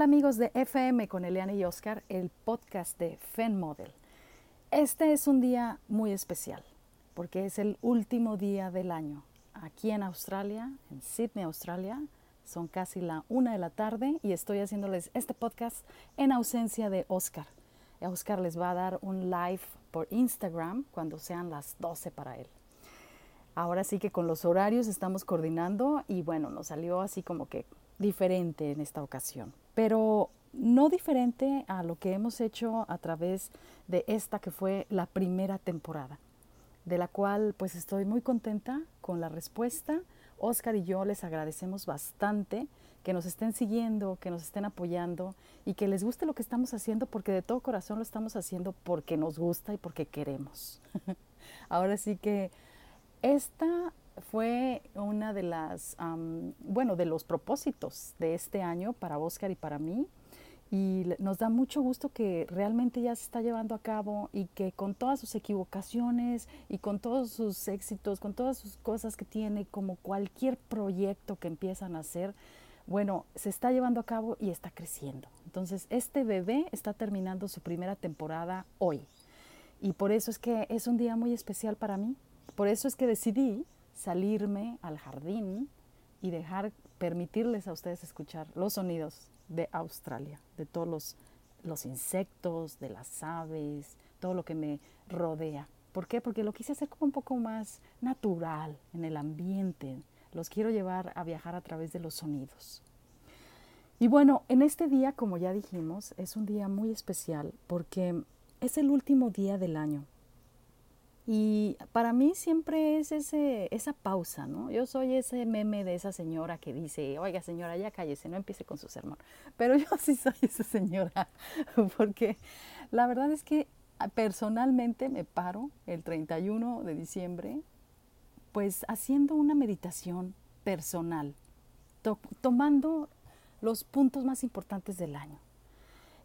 tal amigos de FM con Eliana y Oscar, el podcast de Fen Model? Este es un día muy especial porque es el último día del año. Aquí en Australia, en Sydney, Australia, son casi la una de la tarde y estoy haciéndoles este podcast en ausencia de Oscar. Oscar les va a dar un live por Instagram cuando sean las 12 para él. Ahora sí que con los horarios estamos coordinando y bueno, nos salió así como que diferente en esta ocasión, pero no diferente a lo que hemos hecho a través de esta que fue la primera temporada, de la cual pues estoy muy contenta con la respuesta. Oscar y yo les agradecemos bastante que nos estén siguiendo, que nos estén apoyando y que les guste lo que estamos haciendo porque de todo corazón lo estamos haciendo porque nos gusta y porque queremos. Ahora sí que esta fue una de las, bueno, de los propósitos de este año para Oscar y para mí. Y nos da mucho gusto que realmente ya se está llevando a cabo y que con todas sus equivocaciones y con todos sus éxitos, con todas sus cosas que tiene, como cualquier proyecto que empiezan a hacer, bueno, se está llevando a cabo y está creciendo. Entonces, este bebé está terminando su primera temporada hoy. Y por eso es que es un día muy especial para mí. Por eso es que decidí salirme al jardín y dejar, permitirles a ustedes escuchar los sonidos de Australia, de todos los, los insectos, de las aves, todo lo que me rodea. ¿Por qué? Porque lo quise hacer como un poco más natural en el ambiente. Los quiero llevar a viajar a través de los sonidos. Y bueno, en este día, como ya dijimos, es un día muy especial porque es el último día del año. Y para mí siempre es ese, esa pausa, ¿no? Yo soy ese meme de esa señora que dice, oiga señora, ya cállese, no empiece con su sermón. Pero yo sí soy esa señora, porque la verdad es que ah, personalmente me paro el 31 de diciembre, pues haciendo una meditación personal, tomando los puntos más importantes del año.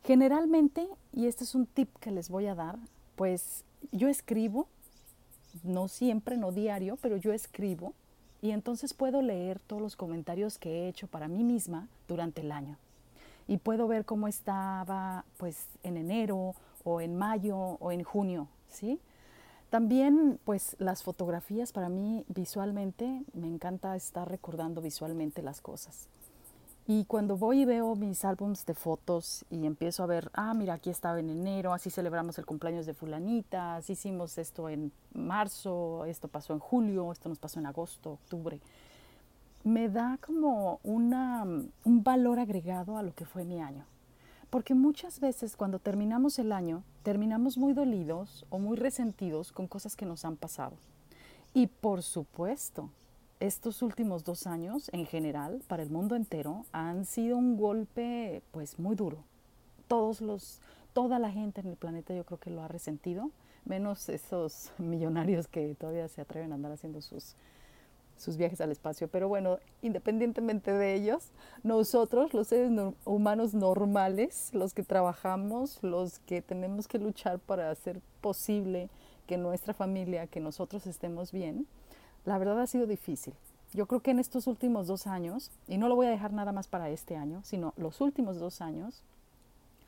Generalmente, y este es un tip que les voy a dar, pues yo escribo no siempre, no diario, pero yo escribo y entonces puedo leer todos los comentarios que he hecho para mí misma durante el año. Y puedo ver cómo estaba pues en enero o en mayo o en junio, ¿sí? También pues las fotografías para mí visualmente, me encanta estar recordando visualmente las cosas. Y cuando voy y veo mis álbums de fotos y empiezo a ver, ah, mira, aquí estaba en enero, así celebramos el cumpleaños de fulanita, así hicimos esto en marzo, esto pasó en julio, esto nos pasó en agosto, octubre, me da como una, un valor agregado a lo que fue mi año. Porque muchas veces cuando terminamos el año, terminamos muy dolidos o muy resentidos con cosas que nos han pasado. Y por supuesto, estos últimos dos años, en general, para el mundo entero, han sido un golpe pues muy duro. Todos los, toda la gente en el planeta yo creo que lo ha resentido, menos esos millonarios que todavía se atreven a andar haciendo sus, sus viajes al espacio. Pero bueno, independientemente de ellos, nosotros, los seres humanos normales, los que trabajamos, los que tenemos que luchar para hacer posible que nuestra familia, que nosotros estemos bien, la verdad ha sido difícil. Yo creo que en estos últimos dos años, y no lo voy a dejar nada más para este año, sino los últimos dos años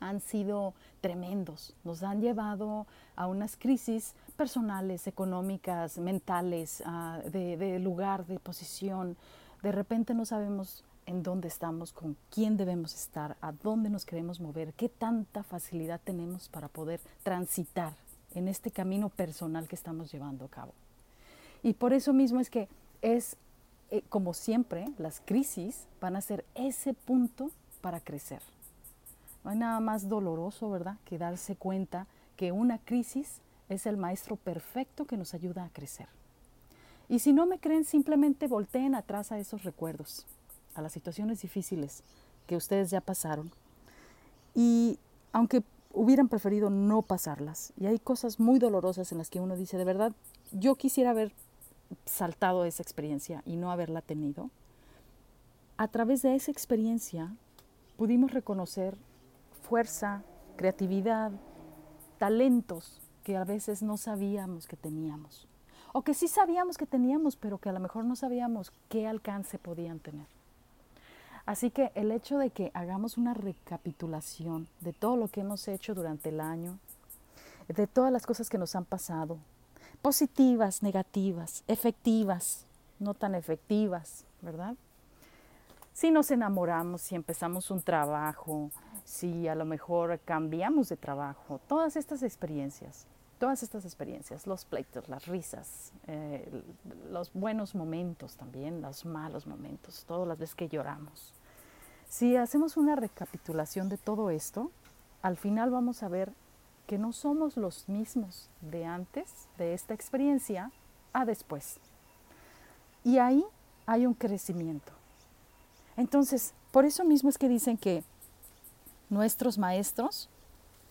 han sido tremendos. Nos han llevado a unas crisis personales, económicas, mentales, ah, de, de lugar, de posición. De repente no sabemos en dónde estamos, con quién debemos estar, a dónde nos queremos mover, qué tanta facilidad tenemos para poder transitar en este camino personal que estamos llevando a cabo. Y por eso mismo es que es, eh, como siempre, las crisis van a ser ese punto para crecer. No hay nada más doloroso, ¿verdad?, que darse cuenta que una crisis es el maestro perfecto que nos ayuda a crecer. Y si no me creen, simplemente volteen atrás a esos recuerdos, a las situaciones difíciles que ustedes ya pasaron. Y aunque hubieran preferido no pasarlas, y hay cosas muy dolorosas en las que uno dice, de verdad, yo quisiera haber saltado esa experiencia y no haberla tenido, a través de esa experiencia pudimos reconocer fuerza, creatividad, talentos que a veces no sabíamos que teníamos. O que sí sabíamos que teníamos, pero que a lo mejor no sabíamos qué alcance podían tener. Así que el hecho de que hagamos una recapitulación de todo lo que hemos hecho durante el año, de todas las cosas que nos han pasado, positivas, negativas, efectivas, no tan efectivas, ¿verdad? Si nos enamoramos, si empezamos un trabajo, si a lo mejor cambiamos de trabajo, todas estas experiencias, todas estas experiencias, los pleitos, las risas, eh, los buenos momentos también, los malos momentos, todas las veces que lloramos, si hacemos una recapitulación de todo esto, al final vamos a ver que no somos los mismos de antes de esta experiencia a después. Y ahí hay un crecimiento. Entonces, por eso mismo es que dicen que nuestros maestros,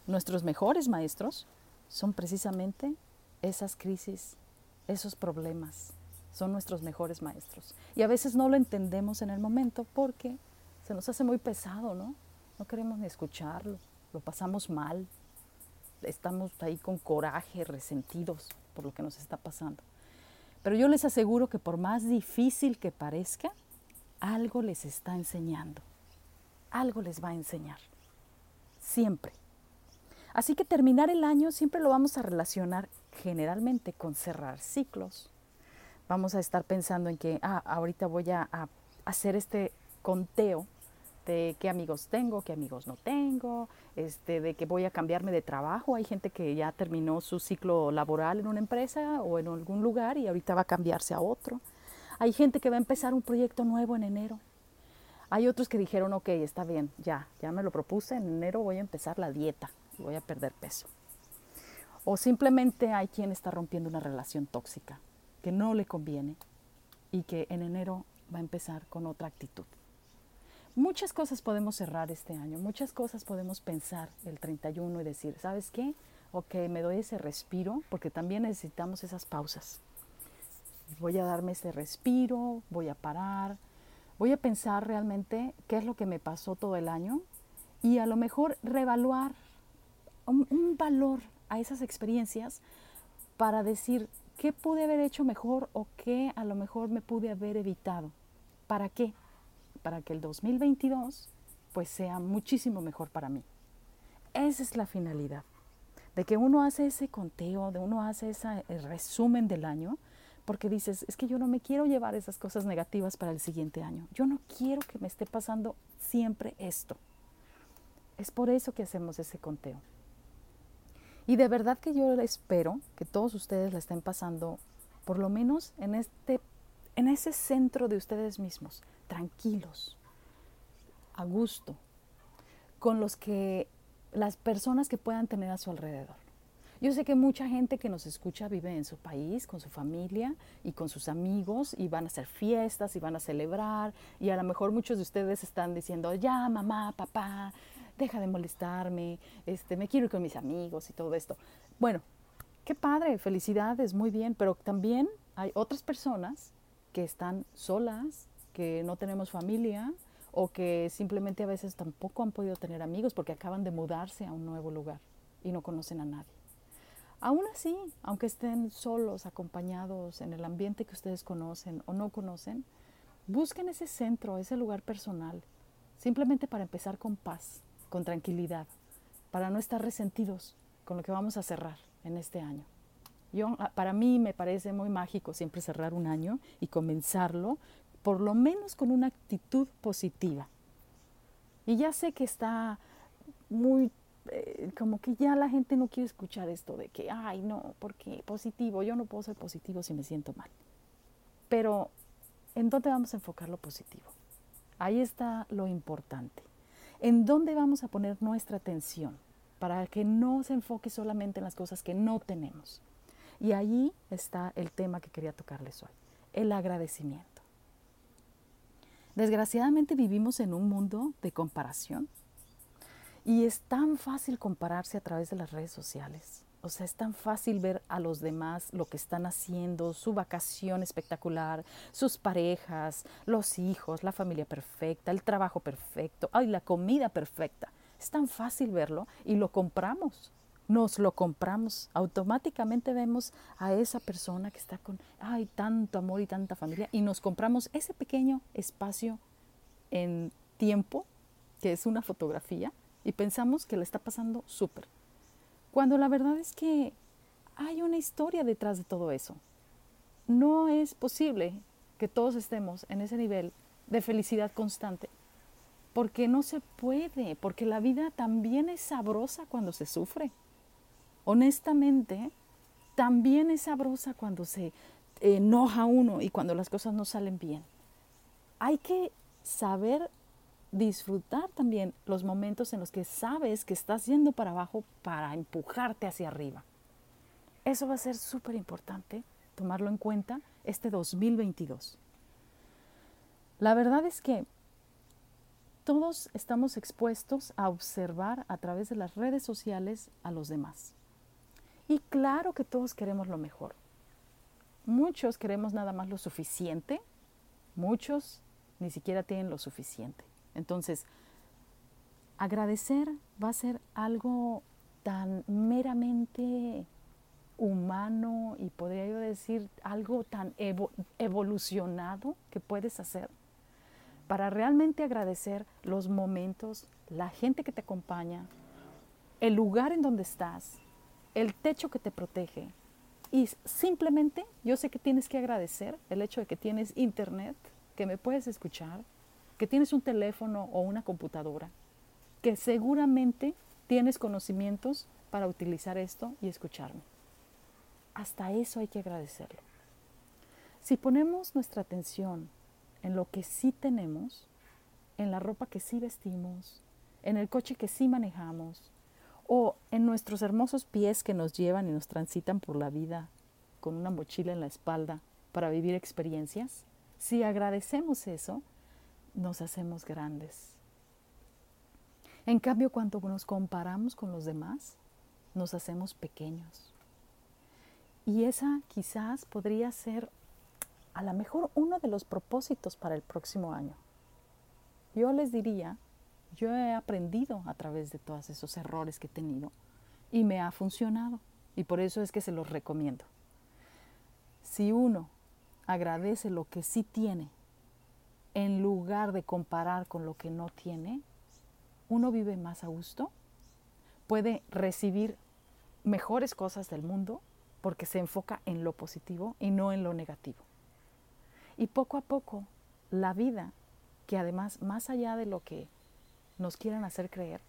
nuestros mejores maestros, son precisamente esas crisis, esos problemas, son nuestros mejores maestros. Y a veces no lo entendemos en el momento porque se nos hace muy pesado, ¿no? No queremos ni escucharlo, lo pasamos mal, estamos ahí con coraje, resentidos por lo que nos está pasando. Pero yo les aseguro que por más difícil que parezca, algo les está enseñando, algo les va a enseñar, siempre. Así que terminar el año siempre lo vamos a relacionar generalmente con cerrar ciclos. Vamos a estar pensando en que, ah, ahorita voy a, a hacer este conteo de qué amigos tengo, qué amigos no tengo, este, de que voy a cambiarme de trabajo. Hay gente que ya terminó su ciclo laboral en una empresa o en algún lugar y ahorita va a cambiarse a otro. Hay gente que va a empezar un proyecto nuevo en enero. Hay otros que dijeron, ok, está bien, ya, ya me lo propuse, en enero voy a empezar la dieta y voy a perder peso. O simplemente hay quien está rompiendo una relación tóxica que no le conviene y que en enero va a empezar con otra actitud. Muchas cosas podemos cerrar este año, muchas cosas podemos pensar el 31 y decir, ¿sabes qué? Ok, me doy ese respiro, porque también necesitamos esas pausas. Voy a darme ese respiro, voy a parar, voy a pensar realmente qué es lo que me pasó todo el año y a lo mejor reevaluar un, un valor a esas experiencias para decir qué pude haber hecho mejor o qué a lo mejor me pude haber evitado. ¿Para qué? Para que el 2022 pues sea muchísimo mejor para mí. Esa es la finalidad, de que uno hace ese conteo, de uno hace ese resumen del año, porque dices, es que yo no me quiero llevar esas cosas negativas para el siguiente año. Yo no quiero que me esté pasando siempre esto. Es por eso que hacemos ese conteo. Y de verdad que yo espero que todos ustedes la estén pasando, por lo menos en este en ese centro de ustedes mismos, tranquilos, a gusto, con los que las personas que puedan tener a su alrededor. Yo sé que mucha gente que nos escucha vive en su país, con su familia y con sus amigos y van a hacer fiestas y van a celebrar y a lo mejor muchos de ustedes están diciendo, ya mamá, papá, deja de molestarme, este, me quiero ir con mis amigos y todo esto. Bueno, qué padre, felicidades, muy bien, pero también hay otras personas que están solas, que no tenemos familia o que simplemente a veces tampoco han podido tener amigos porque acaban de mudarse a un nuevo lugar y no conocen a nadie. Aún así, aunque estén solos, acompañados en el ambiente que ustedes conocen o no conocen, busquen ese centro, ese lugar personal, simplemente para empezar con paz, con tranquilidad, para no estar resentidos con lo que vamos a cerrar en este año. Yo, ah, para mí me parece muy mágico siempre cerrar un año y comenzarlo por lo menos con una actitud positiva. Y ya sé que está muy, eh, como que ya la gente no quiere escuchar esto de que, ay, no, porque positivo, yo no puedo ser positivo si me siento mal. Pero, ¿en dónde vamos a enfocar lo positivo? Ahí está lo importante. ¿En dónde vamos a poner nuestra atención para que no se enfoque solamente en las cosas que no tenemos? Y ahí está el tema que quería tocarles hoy, el agradecimiento. Desgraciadamente vivimos en un mundo de comparación y es tan fácil compararse a través de las redes sociales. O sea, es tan fácil ver a los demás lo que están haciendo, su vacación espectacular, sus parejas, los hijos, la familia perfecta, el trabajo perfecto, ay, la comida perfecta. Es tan fácil verlo y lo compramos nos lo compramos. Automáticamente vemos a esa persona que está con, ay, tanto amor y tanta familia, y nos compramos ese pequeño espacio en tiempo, que es una fotografía, y pensamos que le está pasando súper. Cuando la verdad es que hay una historia detrás de todo eso. No es posible que todos estemos en ese nivel de felicidad constante, porque no se puede, porque la vida también es sabrosa cuando se sufre. Honestamente, también es sabrosa cuando se enoja uno y cuando las cosas no salen bien. Hay que saber disfrutar también los momentos en los que sabes que estás yendo para abajo para empujarte hacia arriba. Eso va a ser súper importante tomarlo en cuenta este 2022. La verdad es que todos estamos expuestos a observar a través de las redes sociales a los demás. Y claro que todos queremos lo mejor. Muchos queremos nada más lo suficiente, muchos ni siquiera tienen lo suficiente. Entonces, agradecer va a ser algo tan meramente humano y podría yo decir algo tan evolucionado que puedes hacer para realmente agradecer los momentos, la gente que te acompaña, el lugar en donde estás, el techo que te protege. Y simplemente yo sé que tienes que agradecer el hecho de que tienes internet, que me puedes escuchar, que tienes un teléfono o una computadora, que seguramente tienes conocimientos para utilizar esto y escucharme. Hasta eso hay que agradecerlo. Si ponemos nuestra atención en lo que sí tenemos, en la ropa que sí vestimos, en el coche que sí manejamos, o en nuestros hermosos pies que nos llevan y nos transitan por la vida con una mochila en la espalda para vivir experiencias, si agradecemos eso, nos hacemos grandes. En cambio, cuando nos comparamos con los demás, nos hacemos pequeños. Y esa quizás podría ser a lo mejor uno de los propósitos para el próximo año. Yo les diría, yo he aprendido a través de todos esos errores que he tenido y me ha funcionado. Y por eso es que se los recomiendo. Si uno agradece lo que sí tiene en lugar de comparar con lo que no tiene, uno vive más a gusto, puede recibir mejores cosas del mundo porque se enfoca en lo positivo y no en lo negativo. Y poco a poco la vida, que además más allá de lo que nos quieran hacer creer,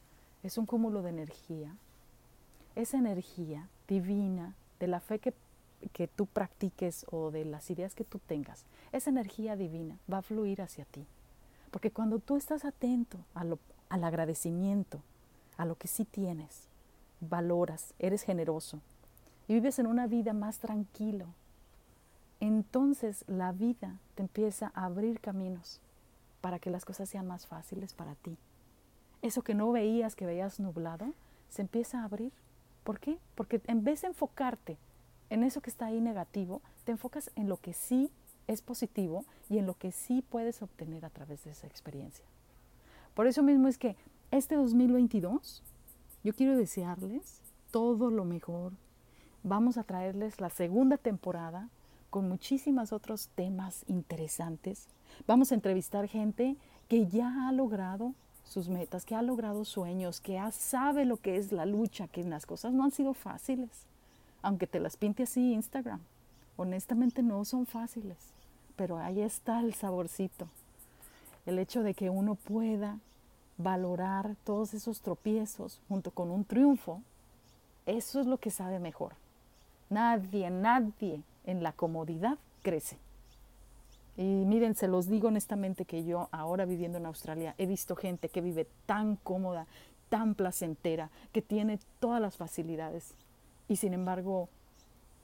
es un cúmulo de energía, esa energía divina de la fe que que tú practiques o de las ideas que tú tengas, esa energía divina va a fluir hacia ti. Porque cuando tú estás atento al agradecimiento, a lo que sí tienes, valoras, eres generoso y vives en una vida más tranquilo, entonces la vida te empieza a abrir caminos para que las cosas sean más fáciles para ti. Eso que no veías, que veías nublado, se empieza a abrir. ¿Por qué? Porque en vez de enfocarte en eso que está ahí negativo, te enfocas en lo que sí es positivo y en lo que sí puedes obtener a través de esa experiencia. Por eso mismo es que este 2022 yo quiero desearles todo lo mejor. Vamos a traerles la segunda temporada con muchísimos otros temas interesantes. Vamos a entrevistar gente que ya ha logrado sus metas, que ha logrado sueños, que sabe lo que es la lucha, que las cosas no han sido fáciles aunque te las pinte así Instagram. Honestamente no son fáciles, pero ahí está el saborcito. El hecho de que uno pueda valorar todos esos tropiezos junto con un triunfo, eso es lo que sabe mejor. Nadie, nadie en la comodidad crece. Y miren, se los digo honestamente que yo ahora viviendo en Australia he visto gente que vive tan cómoda, tan placentera, que tiene todas las facilidades y sin embargo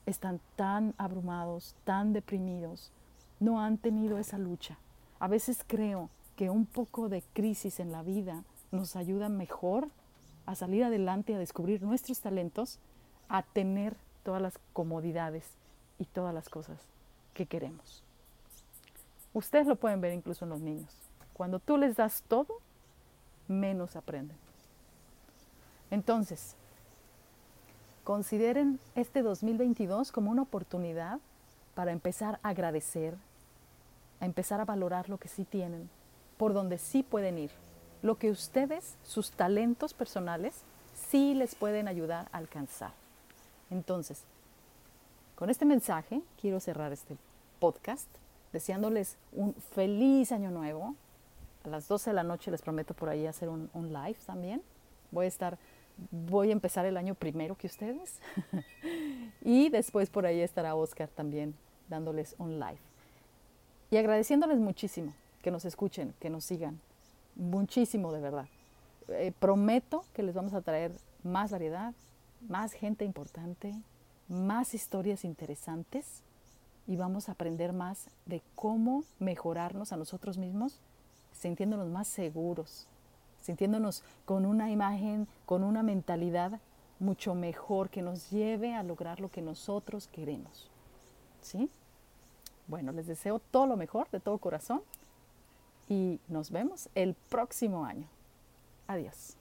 están tan abrumados, tan deprimidos, no han tenido esa lucha. A veces creo que un poco de crisis en la vida nos ayuda mejor a salir adelante, a descubrir nuestros talentos, a tener todas las comodidades y todas las cosas que queremos. Ustedes lo pueden ver incluso en los niños. Cuando tú les das todo, menos aprenden. Entonces, Consideren este 2022 como una oportunidad para empezar a agradecer, a empezar a valorar lo que sí tienen por donde sí pueden ir, lo que ustedes, sus talentos personales, sí les pueden ayudar a alcanzar. Entonces, con este mensaje quiero cerrar este podcast deseándoles un feliz año nuevo. A las 12 de la noche les prometo por ahí hacer un, un live también. Voy a estar, voy a empezar el año primero que ustedes. y después por ahí estará Oscar también dándoles un live. Y agradeciéndoles muchísimo que nos escuchen, que nos sigan. Muchísimo de verdad. Eh, prometo que les vamos a traer más variedad, más gente importante, más historias interesantes y vamos a aprender más de cómo mejorarnos a nosotros mismos, sintiéndonos más seguros, sintiéndonos con una imagen, con una mentalidad mucho mejor que nos lleve a lograr lo que nosotros queremos. ¿Sí? Bueno, les deseo todo lo mejor de todo corazón y nos vemos el próximo año. Adiós.